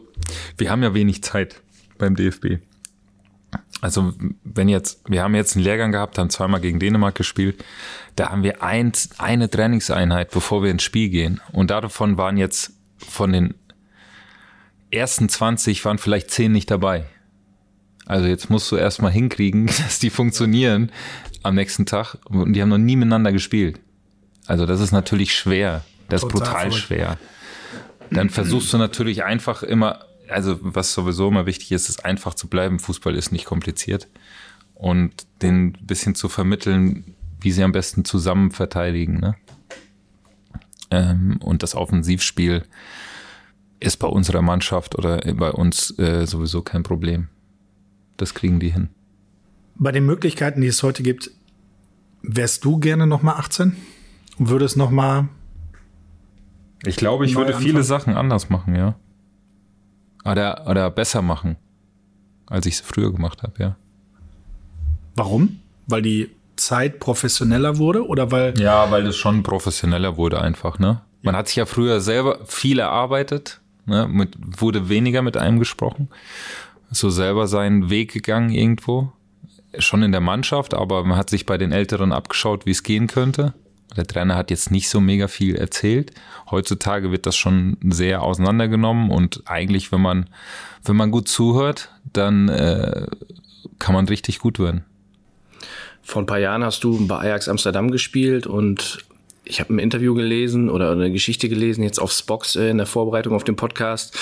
Wir haben ja wenig Zeit beim DFB. Also wenn jetzt, wir haben jetzt einen Lehrgang gehabt, haben zweimal gegen Dänemark gespielt, da haben wir eins, eine Trainingseinheit, bevor wir ins Spiel gehen. Und davon waren jetzt von den ersten 20 waren vielleicht 10 nicht dabei. Also jetzt musst du erstmal hinkriegen, dass die funktionieren am nächsten Tag. Und die haben noch nie miteinander gespielt. Also das ist natürlich schwer. Das ist brutal schwer. Dann versuchst du natürlich einfach immer, also was sowieso immer wichtig ist, ist einfach zu bleiben. Fußball ist nicht kompliziert. Und den bisschen zu vermitteln, wie sie am besten zusammen verteidigen. Ne? Ähm, und das Offensivspiel ist bei unserer Mannschaft oder bei uns äh, sowieso kein Problem. Das kriegen die hin. Bei den Möglichkeiten, die es heute gibt, wärst du gerne noch mal 18 und würdest noch mal Ich glaube, ich würde anfangen? viele Sachen anders machen, ja. Oder, oder besser machen, als ich es früher gemacht habe, ja. Warum? Weil die Zeit professioneller wurde oder weil Ja, weil es schon professioneller wurde einfach, ne? Man hat sich ja früher selber viel erarbeitet, ne? Mit, wurde weniger mit einem gesprochen so selber seinen Weg gegangen irgendwo. Schon in der Mannschaft, aber man hat sich bei den Älteren abgeschaut, wie es gehen könnte. Der Trainer hat jetzt nicht so mega viel erzählt. Heutzutage wird das schon sehr auseinandergenommen und eigentlich, wenn man, wenn man gut zuhört, dann äh, kann man richtig gut werden. Vor ein paar Jahren hast du bei Ajax Amsterdam gespielt und ich habe ein Interview gelesen oder eine Geschichte gelesen, jetzt auf Spox äh, in der Vorbereitung auf den Podcast,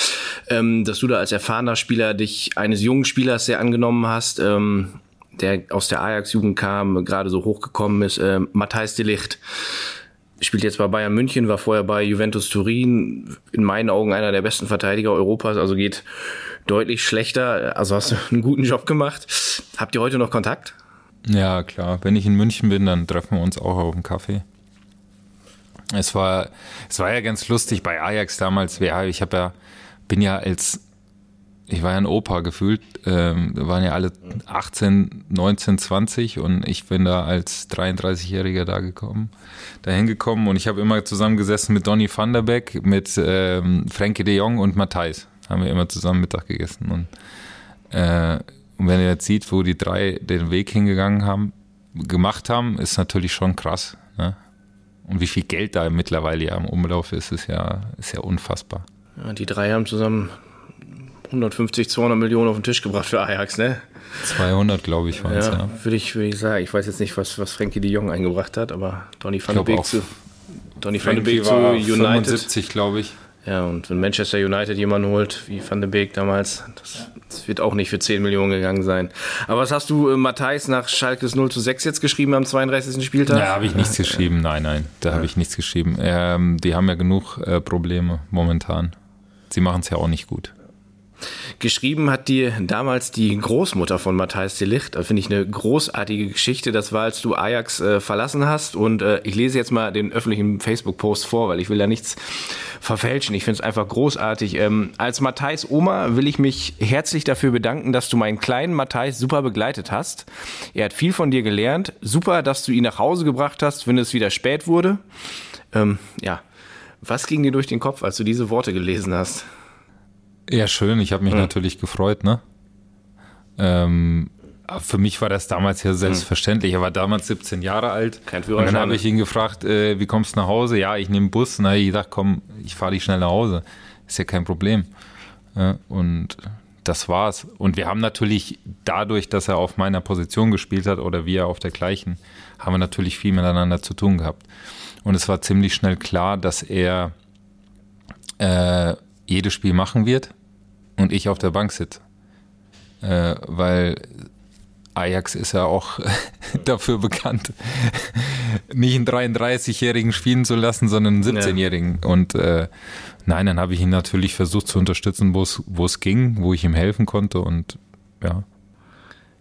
ähm, dass du da als erfahrener Spieler dich eines jungen Spielers sehr angenommen hast, ähm, der aus der Ajax-Jugend kam, gerade so hochgekommen ist, äh, Matthijs de Licht. Spielt jetzt bei Bayern München, war vorher bei Juventus Turin, in meinen Augen einer der besten Verteidiger Europas, also geht deutlich schlechter. Also hast du einen guten Job gemacht. Habt ihr heute noch Kontakt? Ja, klar. Wenn ich in München bin, dann treffen wir uns auch auf einen Kaffee. Es war, es war ja ganz lustig bei Ajax damals. Ja, ich habe ja, bin ja als, ich war ja ein Opa gefühlt, ähm, waren ja alle 18, 19, 20 und ich bin da als 33-Jähriger da gekommen, dahin gekommen und ich habe immer zusammengesessen mit Donny van der Beek, mit ähm, Frankie de Jong und Matthijs. Haben wir immer zusammen Mittag gegessen und, äh, und wenn ihr jetzt sieht, wo die drei den Weg hingegangen haben, gemacht haben, ist natürlich schon krass. Ne? Und wie viel Geld da mittlerweile ja im Umlauf ist, ist ja, ist ja unfassbar. Ja, die drei haben zusammen 150, 200 Millionen auf den Tisch gebracht für Ajax, ne? 200, glaube ich, waren es, ja. ja. Würde ich, würde ich sagen. Ich weiß jetzt nicht, was, was Frankie de Jong eingebracht hat, aber Donny van de Beek zu, Donny van de Beek zu United. 75, glaube ich. Ja, und wenn Manchester United jemanden holt, wie Van de Beek damals, das, das, wird auch nicht für 10 Millionen gegangen sein. Aber was hast du, äh, Matthijs, nach Schalkes 0 zu 6 jetzt geschrieben am 32. Spieltag? Ja, habe ich nichts geschrieben. Nein, nein, da ja. habe ich nichts geschrieben. Ähm, die haben ja genug äh, Probleme momentan. Sie machen es ja auch nicht gut. Geschrieben hat dir damals die Großmutter von Matthijs de Licht. Da finde ich eine großartige Geschichte. Das war, als du Ajax äh, verlassen hast. Und äh, ich lese jetzt mal den öffentlichen Facebook-Post vor, weil ich will da nichts verfälschen. Ich finde es einfach großartig. Ähm, als Matthijs Oma will ich mich herzlich dafür bedanken, dass du meinen kleinen Matthijs super begleitet hast. Er hat viel von dir gelernt. Super, dass du ihn nach Hause gebracht hast, wenn es wieder spät wurde. Ähm, ja, was ging dir durch den Kopf, als du diese Worte gelesen hast? Ja, schön. Ich habe mich ja. natürlich gefreut, ne? Ähm, für mich war das damals ja selbstverständlich. Er war damals 17 Jahre alt. Kein Führerschein. Und dann habe ich ihn gefragt, äh, wie kommst du nach Hause? Ja, ich nehme Bus. Habe ich gedacht, komm, ich fahre dich schnell nach Hause. Ist ja kein Problem. Ja, und das war's. Und wir haben natürlich dadurch, dass er auf meiner Position gespielt hat oder wir auf der gleichen, haben wir natürlich viel miteinander zu tun gehabt. Und es war ziemlich schnell klar, dass er äh, jedes Spiel machen wird und ich auf der Bank sitze. Äh, weil Ajax ist ja auch dafür bekannt, nicht einen 33-Jährigen spielen zu lassen, sondern einen 17-Jährigen. Ja. Und äh, nein, dann habe ich ihn natürlich versucht zu unterstützen, wo es ging, wo ich ihm helfen konnte und ja.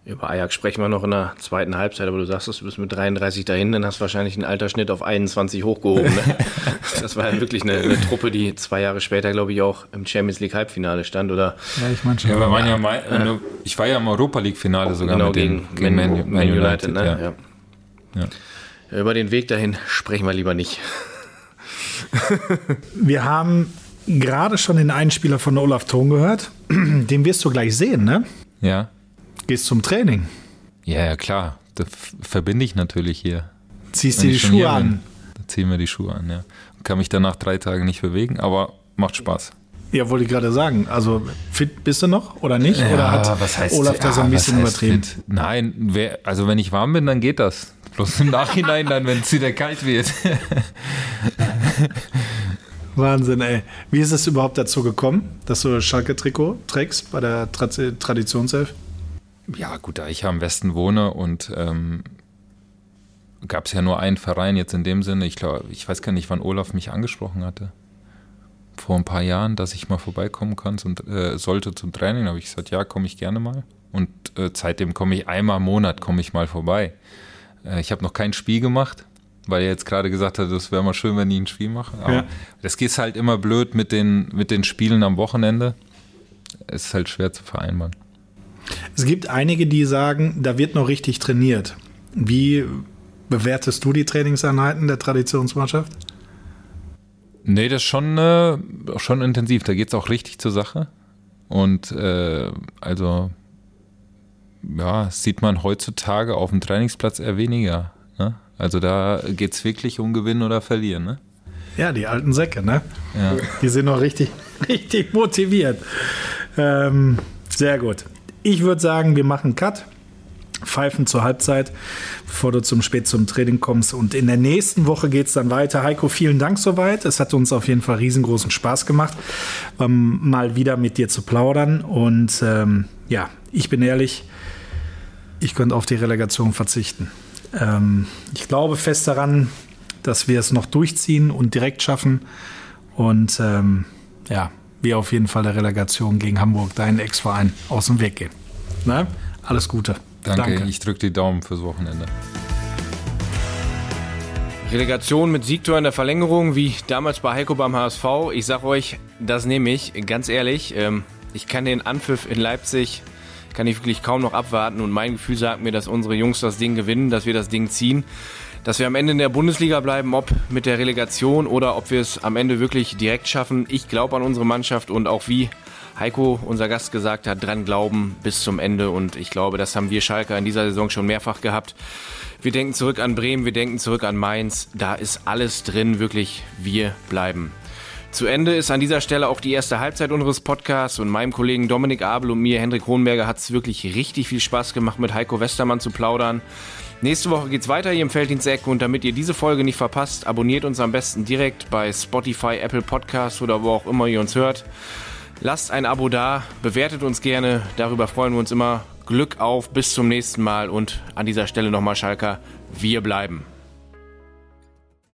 Über Ajax sprechen wir noch in der zweiten Halbzeit, aber du sagst, du bist mit 33 dahin, dann hast du wahrscheinlich einen Altersschnitt auf 21 hochgehoben. Ne? das war ja wirklich eine, eine, Truppe, die zwei Jahre später, glaube ich, auch im Champions League Halbfinale stand, oder? Ja, ich meine schon. Ja, wir waren ja mal, äh, ich war ja im Europa League Finale sogar genau, mit gegen, gegen Man, Man, Man United. United ne? ja. Ja. Über den Weg dahin sprechen wir lieber nicht. wir haben gerade schon den Einspieler von Olaf Thon gehört. Den wirst du gleich sehen, ne? Ja. Gehst zum Training. Ja, ja, klar. Das verbinde ich natürlich hier. Ziehst dir die Schuhe an. Da ziehen wir die Schuhe an, ja. Kann mich dann nach drei Tagen nicht bewegen, aber macht Spaß. Ja, wollte ich gerade sagen. Also fit bist du noch oder nicht? Ja, oder hat was heißt, Olaf das ja, ein bisschen was heißt übertrieben? fit? Nein, wer, also wenn ich warm bin, dann geht das. Bloß im Nachhinein dann, wenn es wieder kalt wird. Wahnsinn, ey. Wie ist es überhaupt dazu gekommen, dass du Schalke-Trikot trägst bei der Tra Traditionself? Ja, gut, da ich ja im Westen wohne und ähm, gab es ja nur einen Verein jetzt in dem Sinne. Ich glaube, ich weiß gar nicht, wann Olaf mich angesprochen hatte. Vor ein paar Jahren, dass ich mal vorbeikommen kann und äh, sollte zum Training. Da habe ich gesagt, ja, komme ich gerne mal. Und äh, seitdem komme ich einmal im Monat komme ich mal vorbei. Äh, ich habe noch kein Spiel gemacht, weil er jetzt gerade gesagt hat, das wäre mal schön, wenn ich ein Spiel mache. Aber Ja. das geht halt immer blöd mit den, mit den Spielen am Wochenende. Es ist halt schwer zu vereinbaren. Es gibt einige, die sagen, da wird noch richtig trainiert. Wie bewertest du die Trainingseinheiten der Traditionsmannschaft? Nee, das ist schon, äh, schon intensiv. Da geht es auch richtig zur Sache. Und äh, also, ja, das sieht man heutzutage auf dem Trainingsplatz eher weniger. Ne? Also da geht es wirklich um Gewinnen oder Verlieren. Ne? Ja, die alten Säcke, ne? Ja. Die sind noch richtig, richtig motiviert. Ähm, sehr gut. Ich würde sagen, wir machen Cut. Pfeifen zur Halbzeit, bevor du zum spät zum Training kommst. Und in der nächsten Woche geht es dann weiter. Heiko, vielen Dank soweit. Es hat uns auf jeden Fall riesengroßen Spaß gemacht, ähm, mal wieder mit dir zu plaudern. Und ähm, ja, ich bin ehrlich, ich könnte auf die Relegation verzichten. Ähm, ich glaube fest daran, dass wir es noch durchziehen und direkt schaffen. Und ähm, ja, wir auf jeden Fall der Relegation gegen Hamburg, deinen Ex-Verein, aus dem Weg gehen. Ne? Alles Gute. Danke, ich drücke die Daumen fürs Wochenende. Relegation mit Siegtor in der Verlängerung, wie damals bei Heiko beim HSV. Ich sag euch, das nehme ich, ganz ehrlich. Ähm, ich kann den Anpfiff in Leipzig, kann ich wirklich kaum noch abwarten und mein Gefühl sagt mir, dass unsere Jungs das Ding gewinnen, dass wir das Ding ziehen. Dass wir am Ende in der Bundesliga bleiben, ob mit der Relegation oder ob wir es am Ende wirklich direkt schaffen. Ich glaube an unsere Mannschaft und auch wie Heiko, unser Gast, gesagt hat, dran glauben bis zum Ende. Und ich glaube, das haben wir Schalker in dieser Saison schon mehrfach gehabt. Wir denken zurück an Bremen, wir denken zurück an Mainz. Da ist alles drin, wirklich. Wir bleiben. Zu Ende ist an dieser Stelle auch die erste Halbzeit unseres Podcasts und meinem Kollegen Dominik Abel und mir, Hendrik Hohenberger, hat es wirklich richtig viel Spaß gemacht, mit Heiko Westermann zu plaudern. Nächste Woche geht's weiter hier im Felddiensteck und damit ihr diese Folge nicht verpasst, abonniert uns am besten direkt bei Spotify, Apple Podcasts oder wo auch immer ihr uns hört. Lasst ein Abo da, bewertet uns gerne, darüber freuen wir uns immer. Glück auf, bis zum nächsten Mal und an dieser Stelle nochmal Schalker, wir bleiben.